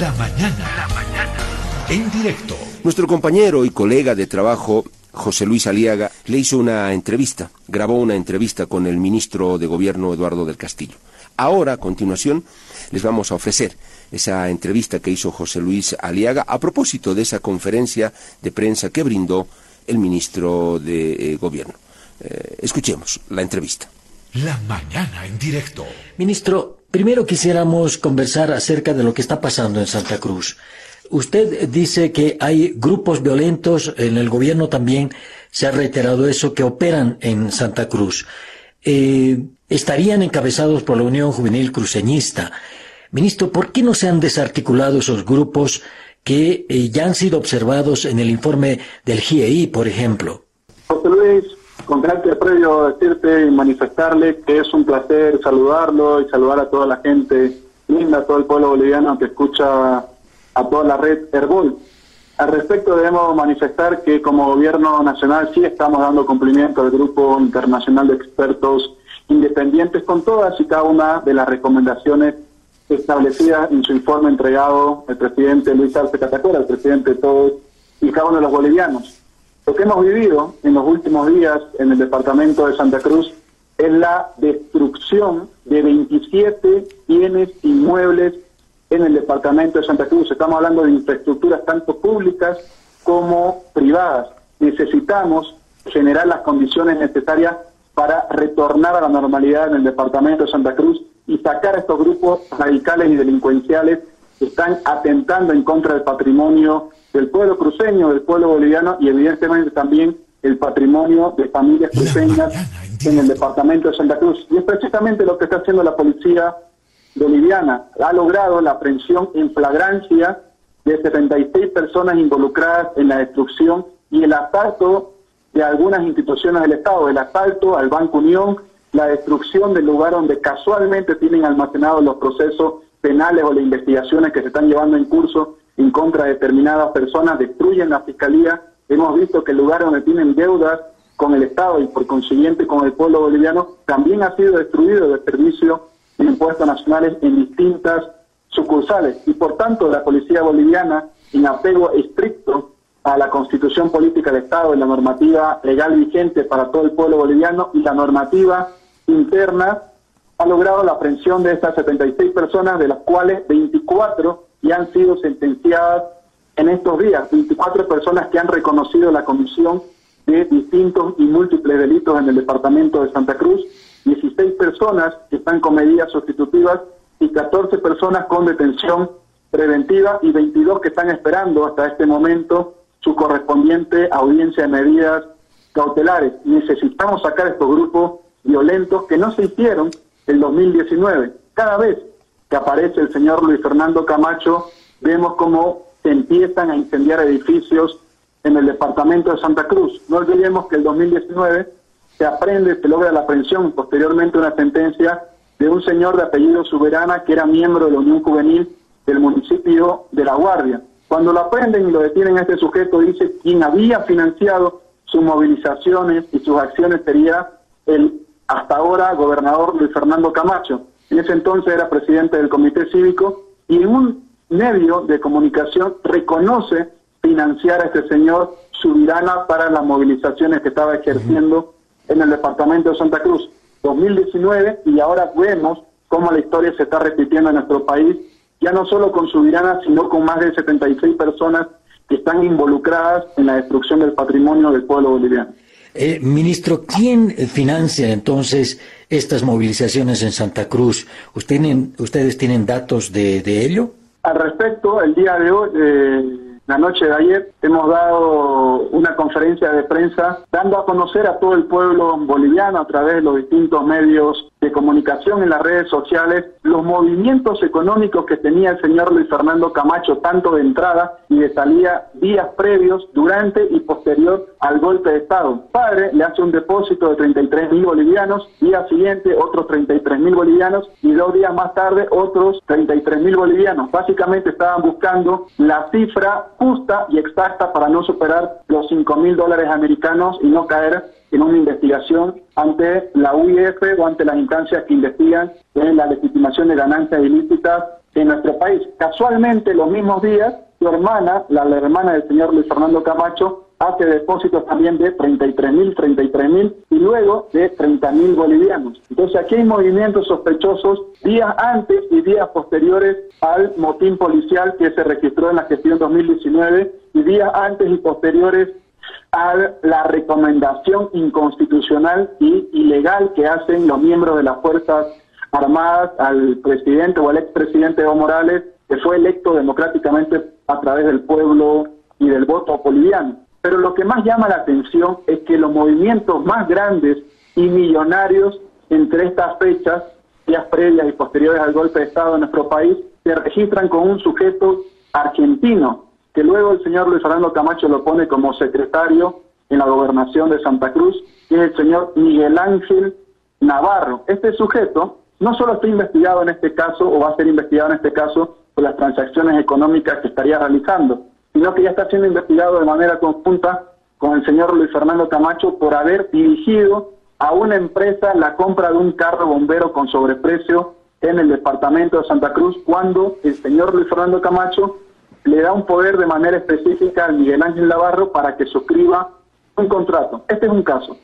La mañana. La mañana. En directo. Nuestro compañero y colega de trabajo, José Luis Aliaga, le hizo una entrevista, grabó una entrevista con el ministro de Gobierno Eduardo del Castillo. Ahora, a continuación, les vamos a ofrecer esa entrevista que hizo José Luis Aliaga a propósito de esa conferencia de prensa que brindó el ministro de eh, Gobierno. Eh, escuchemos la entrevista. La mañana en directo. Ministro, primero quisiéramos conversar acerca de lo que está pasando en Santa Cruz. Usted dice que hay grupos violentos, en el gobierno también se ha reiterado eso, que operan en Santa Cruz. Eh, estarían encabezados por la Unión Juvenil Cruceñista. Ministro, ¿por qué no se han desarticulado esos grupos que eh, ya han sido observados en el informe del GIEI, por ejemplo? Con carácter previo decirte y manifestarle que es un placer saludarlo y saludar a toda la gente linda, a todo el pueblo boliviano que escucha a toda la red Herbol. Al respecto debemos manifestar que como gobierno nacional sí estamos dando cumplimiento al grupo internacional de expertos independientes con todas y cada una de las recomendaciones establecidas en su informe entregado el presidente Luis Arce Catacora, el presidente de todos y cada uno de los bolivianos. Lo que hemos vivido en los últimos días en el departamento de Santa Cruz es la destrucción de 27 bienes inmuebles en el departamento de Santa Cruz. Estamos hablando de infraestructuras tanto públicas como privadas. Necesitamos generar las condiciones necesarias para retornar a la normalidad en el departamento de Santa Cruz y sacar a estos grupos radicales y delincuenciales que están atentando en contra del patrimonio del pueblo cruceño, del pueblo boliviano y evidentemente también el patrimonio de familias cruceñas en el departamento de Santa Cruz. Y es precisamente lo que está haciendo la policía boliviana. Ha logrado la aprehensión en flagrancia de 76 personas involucradas en la destrucción y el asalto de algunas instituciones del Estado, el asalto al Banco Unión, la destrucción del lugar donde casualmente tienen almacenados los procesos penales o las investigaciones que se están llevando en curso en contra de determinadas personas, destruyen la fiscalía. Hemos visto que el lugar donde tienen deudas con el Estado y por consiguiente con el pueblo boliviano también ha sido destruido de servicio de impuestos nacionales en distintas sucursales. Y por tanto, la policía boliviana, en apego estricto a la constitución política del Estado y la normativa legal vigente para todo el pueblo boliviano y la normativa interna, ha logrado la aprehensión de estas 76 personas, de las cuales 24 ya han sido sentenciadas en estos días. 24 personas que han reconocido la comisión de distintos y múltiples delitos en el departamento de Santa Cruz, 16 personas que están con medidas sustitutivas y 14 personas con detención preventiva y 22 que están esperando hasta este momento su correspondiente audiencia de medidas cautelares. Necesitamos sacar estos grupos violentos que no se hicieron en 2019. Cada vez que aparece el señor Luis Fernando Camacho, vemos cómo se empiezan a incendiar edificios en el departamento de Santa Cruz. No olvidemos que el 2019 se aprende, se logra la aprehensión, posteriormente una sentencia de un señor de apellido Soberana que era miembro de la Unión Juvenil del municipio de La Guardia. Cuando lo aprenden y lo detienen este sujeto, dice quien había financiado sus movilizaciones y sus acciones sería el hasta ahora gobernador Luis Fernando Camacho. En ese entonces era presidente del comité cívico y en un medio de comunicación reconoce financiar a este señor Subirana para las movilizaciones que estaba ejerciendo en el departamento de Santa Cruz. 2019 y ahora vemos cómo la historia se está repitiendo en nuestro país, ya no solo con Subirana, sino con más de 76 personas que están involucradas en la destrucción del patrimonio del pueblo boliviano. Eh, ministro, ¿quién financia entonces estas movilizaciones en Santa Cruz? ¿Ustedes tienen datos de, ello? Al respecto, el día de hoy, eh, la noche de ayer, hemos dado una conferencia de prensa dando a conocer a todo el pueblo boliviano a través de los distintos medios de comunicación en las redes sociales los movimientos económicos que tenía el señor Luis Fernando Camacho, tanto de entrada y de salida, días previos, durante y posterior al golpe de Estado. Padre le hace un depósito de 33 mil bolivianos, día siguiente otros 33 mil bolivianos y dos días más tarde otros 33 mil bolivianos. Básicamente estaban buscando la cifra justa y exacta para no superar los 5 mil dólares americanos y no caer en una investigación ante la UIF o ante las instancias que investigan en la legitimación de ganancias ilícitas en nuestro país. Casualmente, los mismos días, su hermana, la, hermana del señor Luis Fernando Camacho, hace depósitos también de 33 mil, 33 mil y luego de 30 mil bolivianos. Entonces aquí hay movimientos sospechosos días antes y días posteriores al motín policial que se registró en la gestión 2019 y días antes y posteriores a la recomendación inconstitucional y ilegal que hacen los miembros de las Fuerzas Armadas al presidente o al expresidente Evo Morales, que fue electo democráticamente a través del pueblo y del voto boliviano. Pero lo que más llama la atención es que los movimientos más grandes y millonarios entre estas fechas, días previas y posteriores al golpe de Estado en nuestro país, se registran con un sujeto argentino, que luego el señor Luis Fernando Camacho lo pone como secretario en la gobernación de Santa Cruz, que es el señor Miguel Ángel Navarro. Este sujeto no solo está investigado en este caso o va a ser investigado en este caso por las transacciones económicas que estaría realizando, sino que ya está siendo investigado de manera conjunta con el señor Luis Fernando Camacho por haber dirigido a una empresa la compra de un carro bombero con sobreprecio en el departamento de Santa Cruz cuando el señor Luis Fernando Camacho le da un poder de manera específica al Miguel Ángel Navarro para que suscriba un contrato. Este es un caso.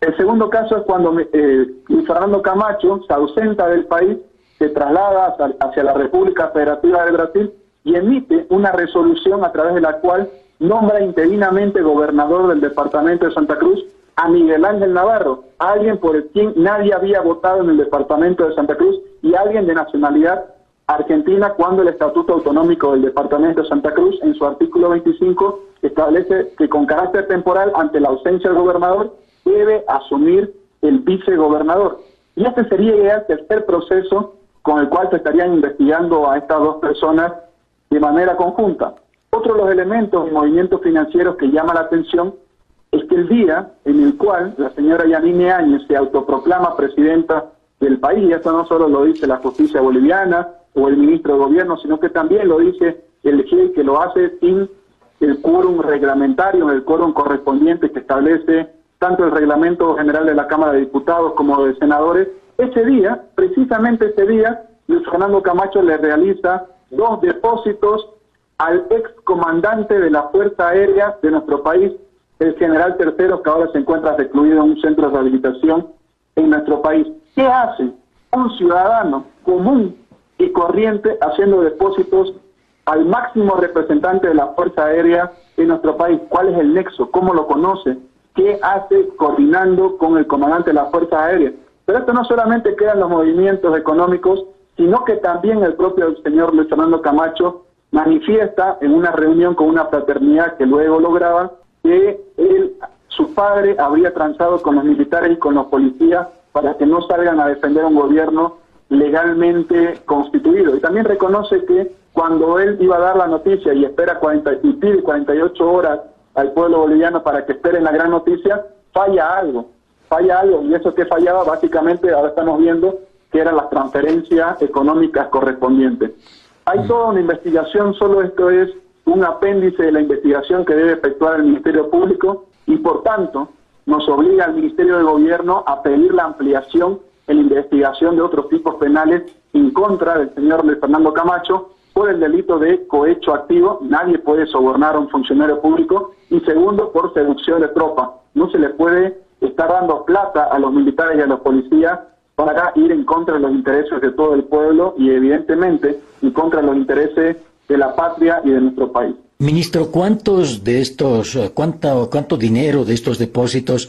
El segundo caso es cuando eh, Fernando Camacho se ausenta del país, se traslada hacia la República Federativa de Brasil y emite una resolución a través de la cual nombra interinamente gobernador del departamento de Santa Cruz a Miguel Ángel Navarro, alguien por el quien nadie había votado en el departamento de Santa Cruz y alguien de nacionalidad argentina cuando el Estatuto Autonómico del Departamento de Santa Cruz en su artículo 25 establece que con carácter temporal ante la ausencia del gobernador debe asumir el vicegobernador. Y este sería el tercer proceso con el cual se estarían investigando a estas dos personas de manera conjunta. Otro de los elementos y movimientos financieros que llama la atención es que el día en el cual la señora Yanine Áñez se autoproclama presidenta del país, y esto no solo lo dice la justicia boliviana o el ministro de gobierno, sino que también lo dice el GIE que lo hace sin el quórum reglamentario, el quórum correspondiente que establece tanto el reglamento general de la Cámara de Diputados como de senadores, ese día, precisamente ese día, Luis Fernando Camacho le realiza dos depósitos al ex comandante de la Fuerza Aérea de nuestro país, el general Tercero, que ahora se encuentra recluido en un centro de rehabilitación en nuestro país. ¿Qué hace un ciudadano común y corriente haciendo depósitos al máximo representante de la Fuerza Aérea en nuestro país? ¿Cuál es el nexo? ¿Cómo lo conoce? ¿Qué hace coordinando con el comandante de la Fuerza Aérea? Pero esto no solamente quedan los movimientos económicos, sino que también el propio señor Luis Fernando Camacho manifiesta en una reunión con una fraternidad que luego lograba que él, su padre habría transado con los militares y con los policías para que no salgan a defender un gobierno legalmente constituido. Y también reconoce que cuando él iba a dar la noticia y espera 40, y pide 48 horas al pueblo boliviano para que esperen la gran noticia, falla algo, falla algo. Y eso que fallaba, básicamente, ahora estamos viendo que eran las transferencias económicas correspondientes. Hay toda una investigación, solo esto es un apéndice de la investigación que debe efectuar el Ministerio Público y por tanto nos obliga al Ministerio de Gobierno a pedir la ampliación en investigación de otros tipos penales en contra del señor Fernando Camacho por el delito de cohecho activo, nadie puede sobornar a un funcionario público, y segundo, por seducción de tropa. No se le puede estar dando plata a los militares y a los policías para ir en contra de los intereses de todo el pueblo y evidentemente en contra de los intereses de la patria y de nuestro país. Ministro, ¿cuántos de estos, cuánto, cuánto dinero de estos depósitos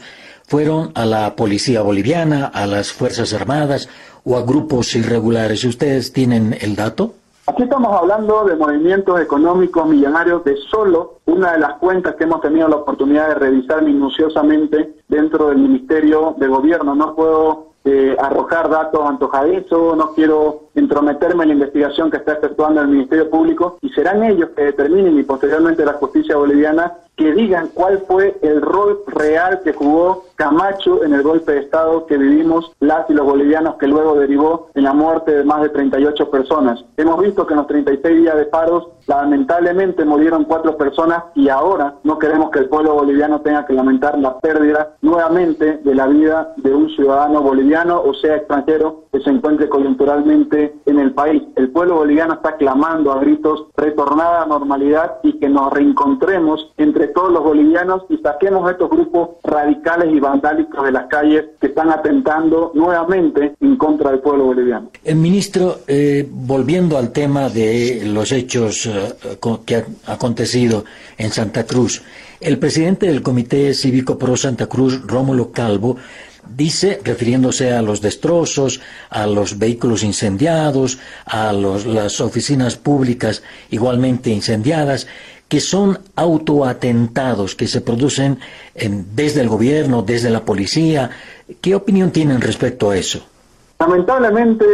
fueron a la policía boliviana, a las Fuerzas Armadas o a grupos irregulares? ¿Ustedes tienen el dato? Aquí estamos hablando de movimientos económicos millonarios de solo una de las cuentas que hemos tenido la oportunidad de revisar minuciosamente dentro del Ministerio de Gobierno. No puedo eh, arrojar datos antojadizos, no quiero entrometerme en la investigación que está efectuando el Ministerio Público y serán ellos que determinen y posteriormente la justicia boliviana que digan cuál fue el rol real que jugó Camacho en el golpe de Estado que vivimos las y los bolivianos que luego derivó en la muerte de más de 38 personas. Hemos visto que en los 36 días de paros lamentablemente murieron cuatro personas y ahora no queremos que el pueblo boliviano tenga que lamentar la pérdida nuevamente de la vida de un ciudadano boliviano o sea extranjero que se encuentre coyunturalmente en el país. El pueblo boliviano está clamando a gritos retornar a normalidad y que nos reencontremos entre todos los bolivianos y saquemos estos grupos radicales y vandálicos de las calles que están atentando nuevamente en contra del pueblo boliviano. El ministro, eh, volviendo al tema de los hechos eh, que han acontecido en Santa Cruz, el presidente del Comité Cívico Pro Santa Cruz, Rómulo Calvo, dice, refiriéndose a los destrozos, a los vehículos incendiados, a las oficinas públicas igualmente incendiadas, que son autoatentados que se producen desde el gobierno, desde la policía. ¿Qué opinión tienen respecto a eso? Lamentablemente,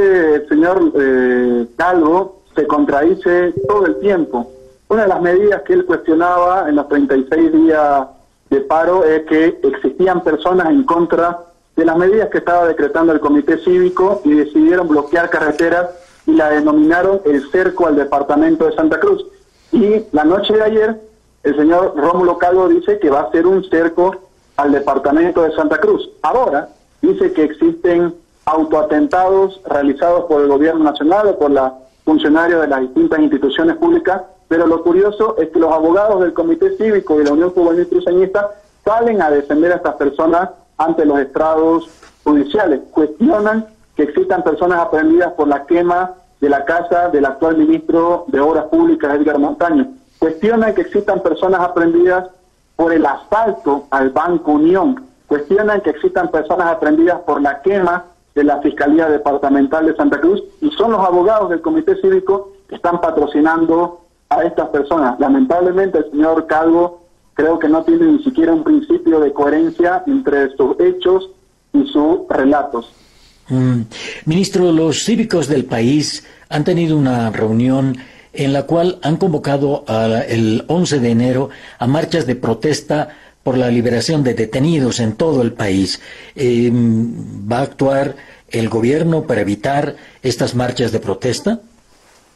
señor eh, Calvo, se contradice todo el tiempo. Una de las medidas que él cuestionaba en los 36 días de paro es que existían personas en contra de las medidas que estaba decretando el Comité Cívico y decidieron bloquear carreteras y la denominaron el cerco al departamento de Santa Cruz. Y la noche de ayer, el señor Rómulo Calvo dice que va a ser un cerco al departamento de Santa Cruz. Ahora dice que existen autoatentados realizados por el gobierno nacional o por los funcionarios de las distintas instituciones públicas, pero lo curioso es que los abogados del Comité Cívico y la Unión Juvenil Cruceñista salen a defender a estas personas ante los estrados judiciales, cuestionan que existan personas aprendidas por la quema de la casa del actual ministro de Obras Públicas, Edgar Montaño. Cuestionan que existan personas aprendidas por el asalto al Banco Unión. Cuestionan que existan personas aprendidas por la quema de la Fiscalía Departamental de Santa Cruz y son los abogados del Comité Cívico que están patrocinando a estas personas. Lamentablemente el señor Calvo creo que no tiene ni siquiera un principio de coherencia entre sus hechos y sus relatos. Mm. Ministro, los cívicos del país han tenido una reunión en la cual han convocado el 11 de enero a marchas de protesta por la liberación de detenidos en todo el país. Em, ¿Va a actuar el gobierno para evitar estas marchas de protesta?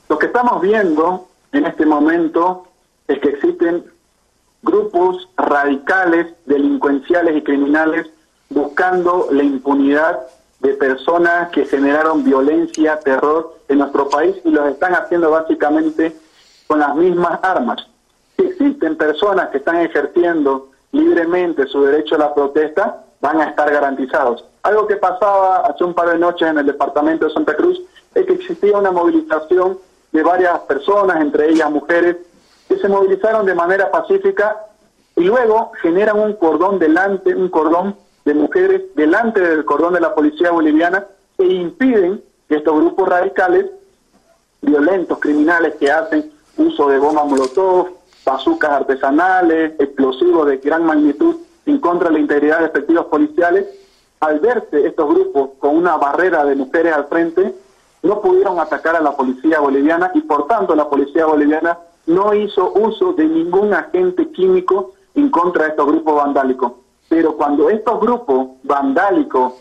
Lo que estamos viendo en este momento es que existen grupos radicales, delincuenciales y criminales buscando la impunidad de personas que generaron violencia, terror en nuestro país y los están haciendo básicamente con las mismas armas. Si existen personas que están ejerciendo libremente su derecho a la protesta, van a estar garantizados. Algo que pasaba hace un par de noches en el departamento de Santa Cruz es que existía una movilización de varias personas, entre ellas mujeres, que se movilizaron de manera pacífica y luego generan un cordón delante, un cordón de mujeres delante del cordón de la policía boliviana e impiden que estos grupos radicales, violentos, criminales que hacen uso de bombas molotov, bazucas artesanales, explosivos de gran magnitud en contra de la integridad de efectivos policiales, al verse estos grupos con una barrera de mujeres al frente, no pudieron atacar a la policía boliviana y por tanto la policía boliviana no hizo uso de ningún agente químico en contra de estos grupos vandálicos. Pero cuando estos grupos vandálicos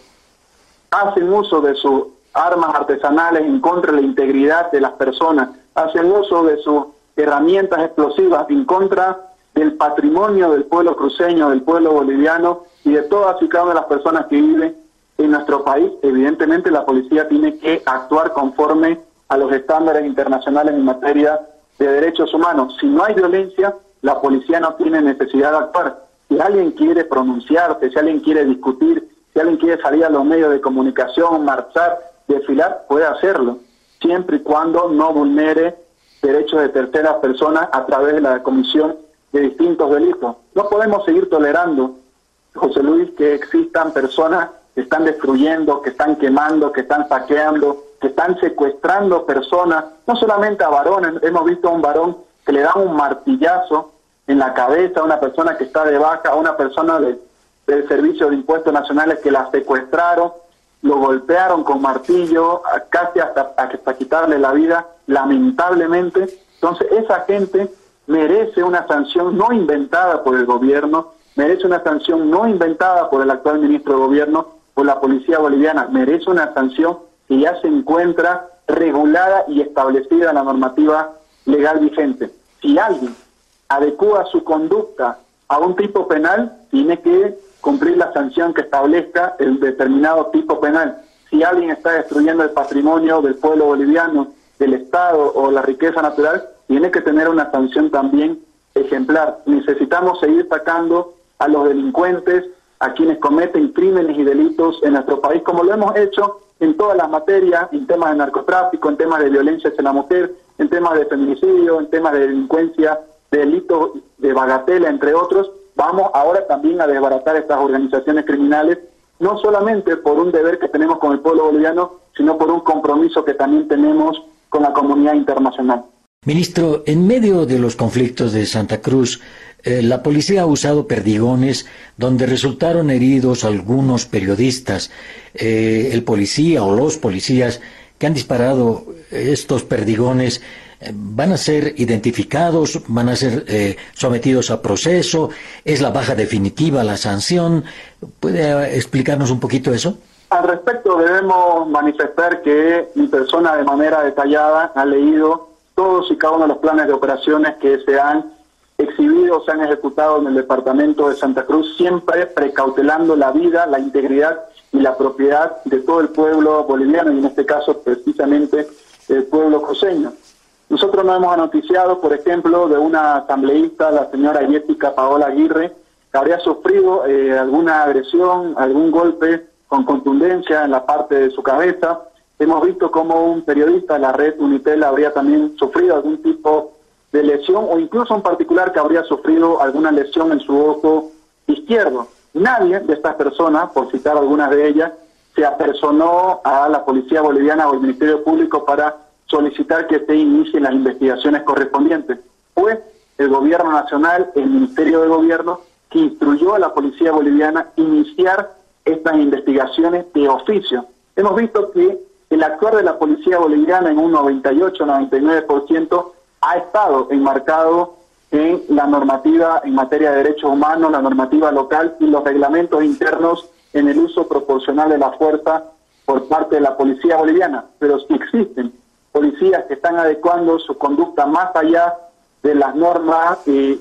hacen uso de sus armas artesanales en contra de la integridad de las personas, hacen uso de sus herramientas explosivas en contra del patrimonio del pueblo cruceño, del pueblo boliviano y de todas y cada una de las personas que viven en nuestro país, evidentemente la policía tiene que actuar conforme a los estándares internacionales en materia de derechos humanos. Si no hay violencia, la policía no tiene necesidad de actuar. Si alguien quiere pronunciarse, si alguien quiere discutir, si alguien quiere salir a los medios de comunicación, marchar, desfilar, puede hacerlo, siempre y cuando no vulnere derechos de terceras personas a través de la comisión de distintos delitos. No podemos seguir tolerando, José Luis, que existan personas que están destruyendo, que están quemando, que están saqueando, que están secuestrando personas, no solamente a varones, hemos visto a un varón que le da un martillazo en la cabeza a una persona que está de baja, a una persona del Servicio de Impuestos Nacionales que la secuestraron, lo golpearon con martillo, casi hasta, hasta quitarle la vida, lamentablemente. Entonces, esa gente merece una sanción no inventada por el gobierno, merece una sanción no inventada por el actual ministro de gobierno, por la policía boliviana, merece una sanción que ya se encuentra regulada y establecida en la normativa legal vigente. Si alguien adecua su conducta a un tipo penal, tiene que cumplir la sanción que establezca el determinado tipo penal. Si alguien está destruyendo el patrimonio del pueblo boliviano, del Estado o la riqueza natural, tiene que tener una sanción también ejemplar. Necesitamos seguir sacando a los delincuentes, a quienes cometen crímenes y delitos en nuestro país, como lo hemos hecho en todas las materias, en temas de narcotráfico, en temas de violencia hacia la mujer, en temas de feminicidio, en temas de delincuencia, de delitos de bagatela, entre otros. Vamos ahora también a desbaratar estas organizaciones criminales, no solamente por un deber que tenemos con el pueblo boliviano, sino por un compromiso que también tenemos con la comunidad internacional. Ministro, en medio de los conflictos de Santa Cruz, eh, la policía ha usado perdigones donde resultaron heridos algunos periodistas. Eh, el policía o los policías que han disparado estos perdigones van a ser identificados, van a ser sometidos a proceso, es la baja definitiva la sanción. ¿Puede explicarnos un poquito eso? Al respecto debemos manifestar que mi persona de manera detallada ha leído todos y cada uno de los planes de operaciones que se han exhibidos, se han ejecutado en el departamento de Santa Cruz, siempre precautelando la vida, la integridad y la propiedad de todo el pueblo boliviano y en este caso precisamente el pueblo coseño. Nosotros nos hemos noticiado, por ejemplo, de una asambleísta, la señora Jessica Paola Aguirre, que habría sufrido eh, alguna agresión, algún golpe con contundencia en la parte de su cabeza. Hemos visto como un periodista de la red Unitel habría también sufrido algún tipo de lesión o incluso un particular que habría sufrido alguna lesión en su ojo izquierdo. Nadie de estas personas, por citar algunas de ellas, se apersonó a la Policía Boliviana o al Ministerio Público para solicitar que se inicien las investigaciones correspondientes. Fue el Gobierno Nacional, el Ministerio de Gobierno, que instruyó a la Policía Boliviana iniciar estas investigaciones de oficio. Hemos visto que el actuar de la policía boliviana en un 98-99% ha estado enmarcado en la normativa en materia de derechos humanos, la normativa local y los reglamentos internos en el uso proporcional de la fuerza por parte de la policía boliviana. Pero si existen policías que están adecuando su conducta más allá de las normas eh,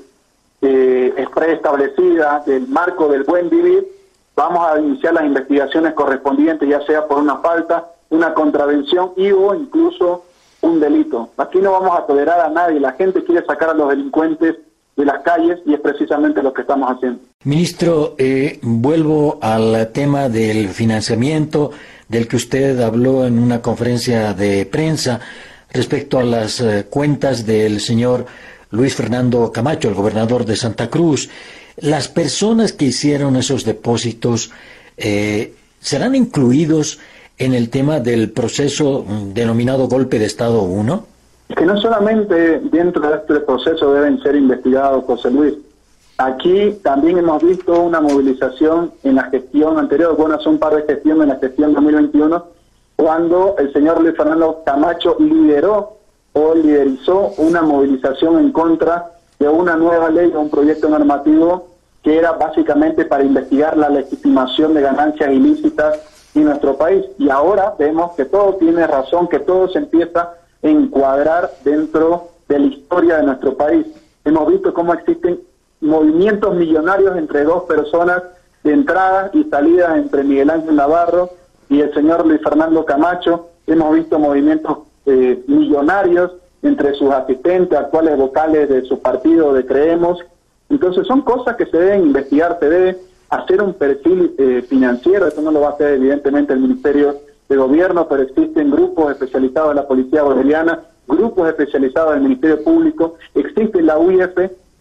eh, preestablecidas del marco del buen vivir, vamos a iniciar las investigaciones correspondientes, ya sea por una falta, una contravención y o incluso un delito. Aquí no vamos a tolerar a nadie, la gente quiere sacar a los delincuentes de las calles y es precisamente lo que estamos haciendo. Ministro, eh, vuelvo al tema del financiamiento del que usted habló en una conferencia de prensa respecto a las eh, cuentas del señor Luis Fernando Camacho, el gobernador de Santa Cruz. ¿Las personas que hicieron esos depósitos eh, serán incluidos en el tema del proceso denominado golpe de Estado 1? Que no solamente dentro de este proceso deben ser investigados, José Luis. Aquí también hemos visto una movilización en la gestión anterior, bueno, hace un par de gestiones en la gestión 2021, cuando el señor Luis Fernando Camacho lideró o liderizó una movilización en contra de una nueva ley o un proyecto normativo que era básicamente para investigar la legitimación de ganancias ilícitas en nuestro país. Y ahora vemos que todo tiene razón, que todo se empieza a encuadrar dentro de la historia de nuestro país. Hemos visto cómo existen movimientos millonarios entre dos personas de entrada y salida entre Miguel Ángel Navarro y el señor Luis Fernando Camacho. Hemos visto movimientos eh, millonarios entre sus asistentes, actuales vocales de su partido de Creemos. Entonces son cosas que se deben investigar, se debe hacer un perfil eh, financiero, eso no lo va a hacer evidentemente el Ministerio de Gobierno, pero existen grupos especializados de la Policía Boliviana, grupos especializados del Ministerio Público, existe la UIF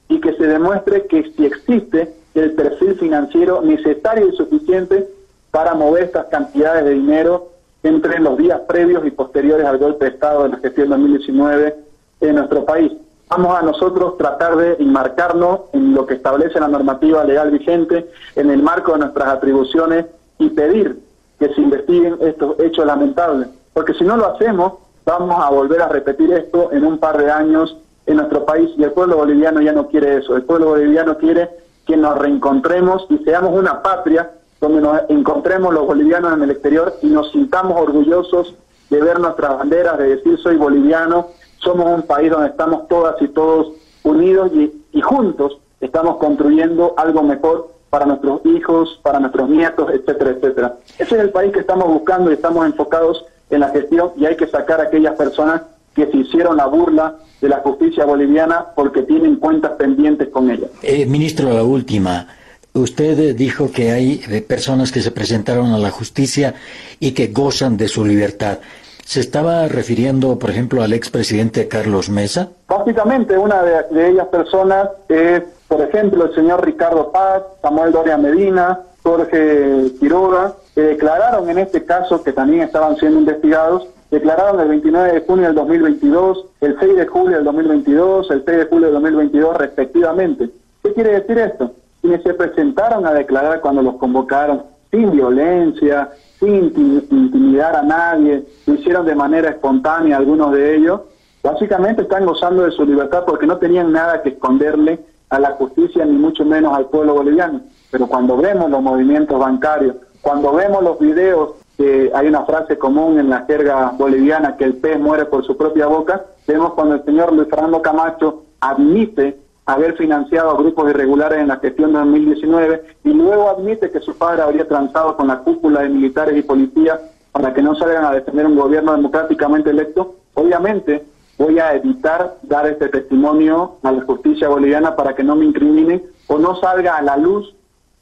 y que se demuestre que si existe el perfil financiero necesario y suficiente para mover estas cantidades de dinero entre los días previos y posteriores al golpe de Estado de la gestión 2019 en nuestro país. Vamos a nosotros tratar de enmarcarnos en lo que establece la normativa legal vigente, en el marco de nuestras atribuciones y pedir que se investiguen estos hechos lamentables. Porque si no lo hacemos, vamos a volver a repetir esto en un par de años en nuestro país y el pueblo boliviano ya no quiere eso. El pueblo boliviano quiere que nos reencontremos y seamos una patria donde nos encontremos los bolivianos en el exterior y nos sintamos orgullosos de ver nuestras banderas, de decir soy boliviano, somos un país donde estamos todas y todos unidos y, y juntos estamos construyendo algo mejor para nuestros hijos, para nuestros nietos, etcétera, etcétera. Ese es el país que estamos buscando y estamos enfocados en la gestión y hay que sacar a aquellas personas que se hicieron la burla de la justicia boliviana porque tienen cuentas pendientes con ella. Eh, ministro, la última. Usted dijo que hay eh, personas que se presentaron a la justicia y que gozan de su libertad. ¿Se estaba refiriendo, por ejemplo, al expresidente Carlos Mesa? Básicamente, una de, de ellas personas es, por ejemplo, el señor Ricardo Paz, Samuel Doria Medina, Jorge Quiroga, que declararon en este caso que también estaban siendo investigados, declararon el 29 de junio del 2022, el 6 de julio del 2022, el 6 de julio del 2022 respectivamente. ¿Qué quiere decir esto? Quienes se presentaron a declarar cuando los convocaron sin violencia, sin intimidar a nadie, lo hicieron de manera espontánea algunos de ellos, básicamente están gozando de su libertad porque no tenían nada que esconderle a la justicia ni mucho menos al pueblo boliviano. Pero cuando vemos los movimientos bancarios, cuando vemos los videos, que hay una frase común en la jerga boliviana que el pez muere por su propia boca, vemos cuando el señor Luis Fernando Camacho admite haber financiado a grupos irregulares en la gestión de 2019 y luego admite que su padre habría transado con la cúpula de militares y policías para que no salgan a defender un gobierno democráticamente electo, obviamente voy a evitar dar este testimonio a la justicia boliviana para que no me incrimine o no salga a la luz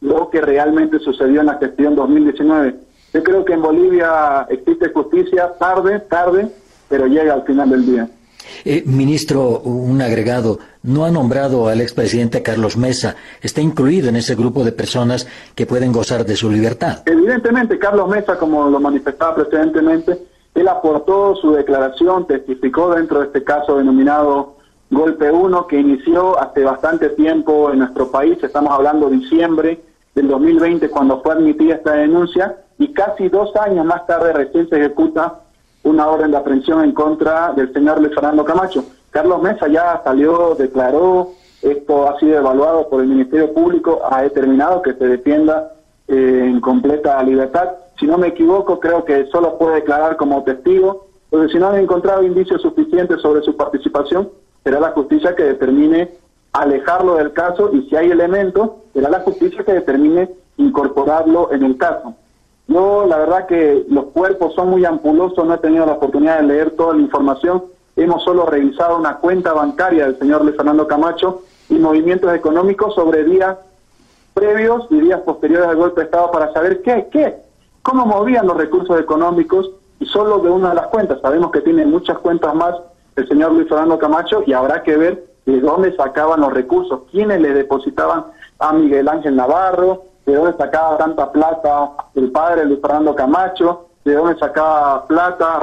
lo que realmente sucedió en la gestión 2019. Yo creo que en Bolivia existe justicia tarde, tarde, pero llega al final del día. Eh, ministro, un agregado, no ha nombrado al expresidente Carlos Mesa. ¿Está incluido en ese grupo de personas que pueden gozar de su libertad? Evidentemente, Carlos Mesa, como lo manifestaba precedentemente, él aportó su declaración, testificó dentro de este caso denominado Golpe 1, que inició hace bastante tiempo en nuestro país, estamos hablando de diciembre del 2020 cuando fue admitida esta denuncia, y casi dos años más tarde recién se ejecuta una orden de aprehensión en contra del señor Luis Fernando Camacho. Carlos Mesa ya salió, declaró, esto ha sido evaluado por el Ministerio Público, ha determinado que se defienda eh, en completa libertad. Si no me equivoco, creo que solo puede declarar como testigo, porque si no han encontrado indicios suficientes sobre su participación, será la justicia que determine alejarlo del caso y si hay elementos, será la justicia que determine incorporarlo en el caso. Yo, la verdad que los cuerpos son muy ampulosos, no he tenido la oportunidad de leer toda la información. Hemos solo revisado una cuenta bancaria del señor Luis Fernando Camacho y movimientos económicos sobre días previos y días posteriores al golpe de Estado para saber qué, qué, cómo movían los recursos económicos y solo de una de las cuentas. Sabemos que tiene muchas cuentas más el señor Luis Fernando Camacho y habrá que ver de dónde sacaban los recursos, quiénes le depositaban a Miguel Ángel Navarro, de dónde sacaba tanta plata el padre Luis Fernando Camacho, de dónde sacaba plata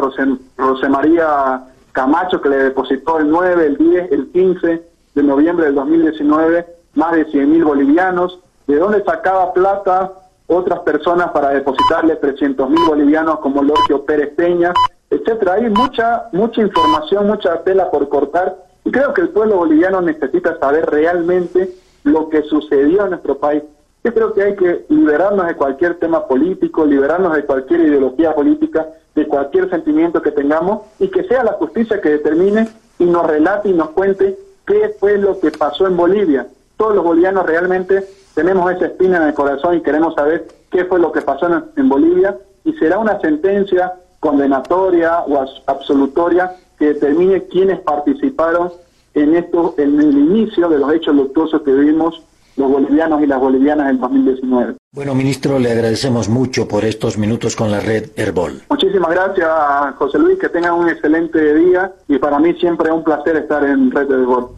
María Camacho, que le depositó el 9, el 10, el 15 de noviembre del 2019 más de 100 mil bolivianos, de dónde sacaba plata otras personas para depositarle 300 mil bolivianos como Lorgio Pérez Peña, etcétera. Hay mucha, mucha información, mucha tela por cortar y creo que el pueblo boliviano necesita saber realmente lo que sucedió en nuestro país. Yo creo que hay que liberarnos de cualquier tema político, liberarnos de cualquier ideología política, de cualquier sentimiento que tengamos y que sea la justicia que determine y nos relate y nos cuente qué fue lo que pasó en Bolivia. Todos los bolivianos realmente tenemos esa espina en el corazón y queremos saber qué fue lo que pasó en, Bolivia y será una sentencia condenatoria o absolutoria que determine quiénes participaron en esto, en el inicio de los hechos luctuosos que vivimos los bolivianos y las bolivianas en 2019. Bueno, ministro, le agradecemos mucho por estos minutos con la red Herbol. Muchísimas gracias, José Luis, que tengan un excelente día y para mí siempre es un placer estar en Red Herbol.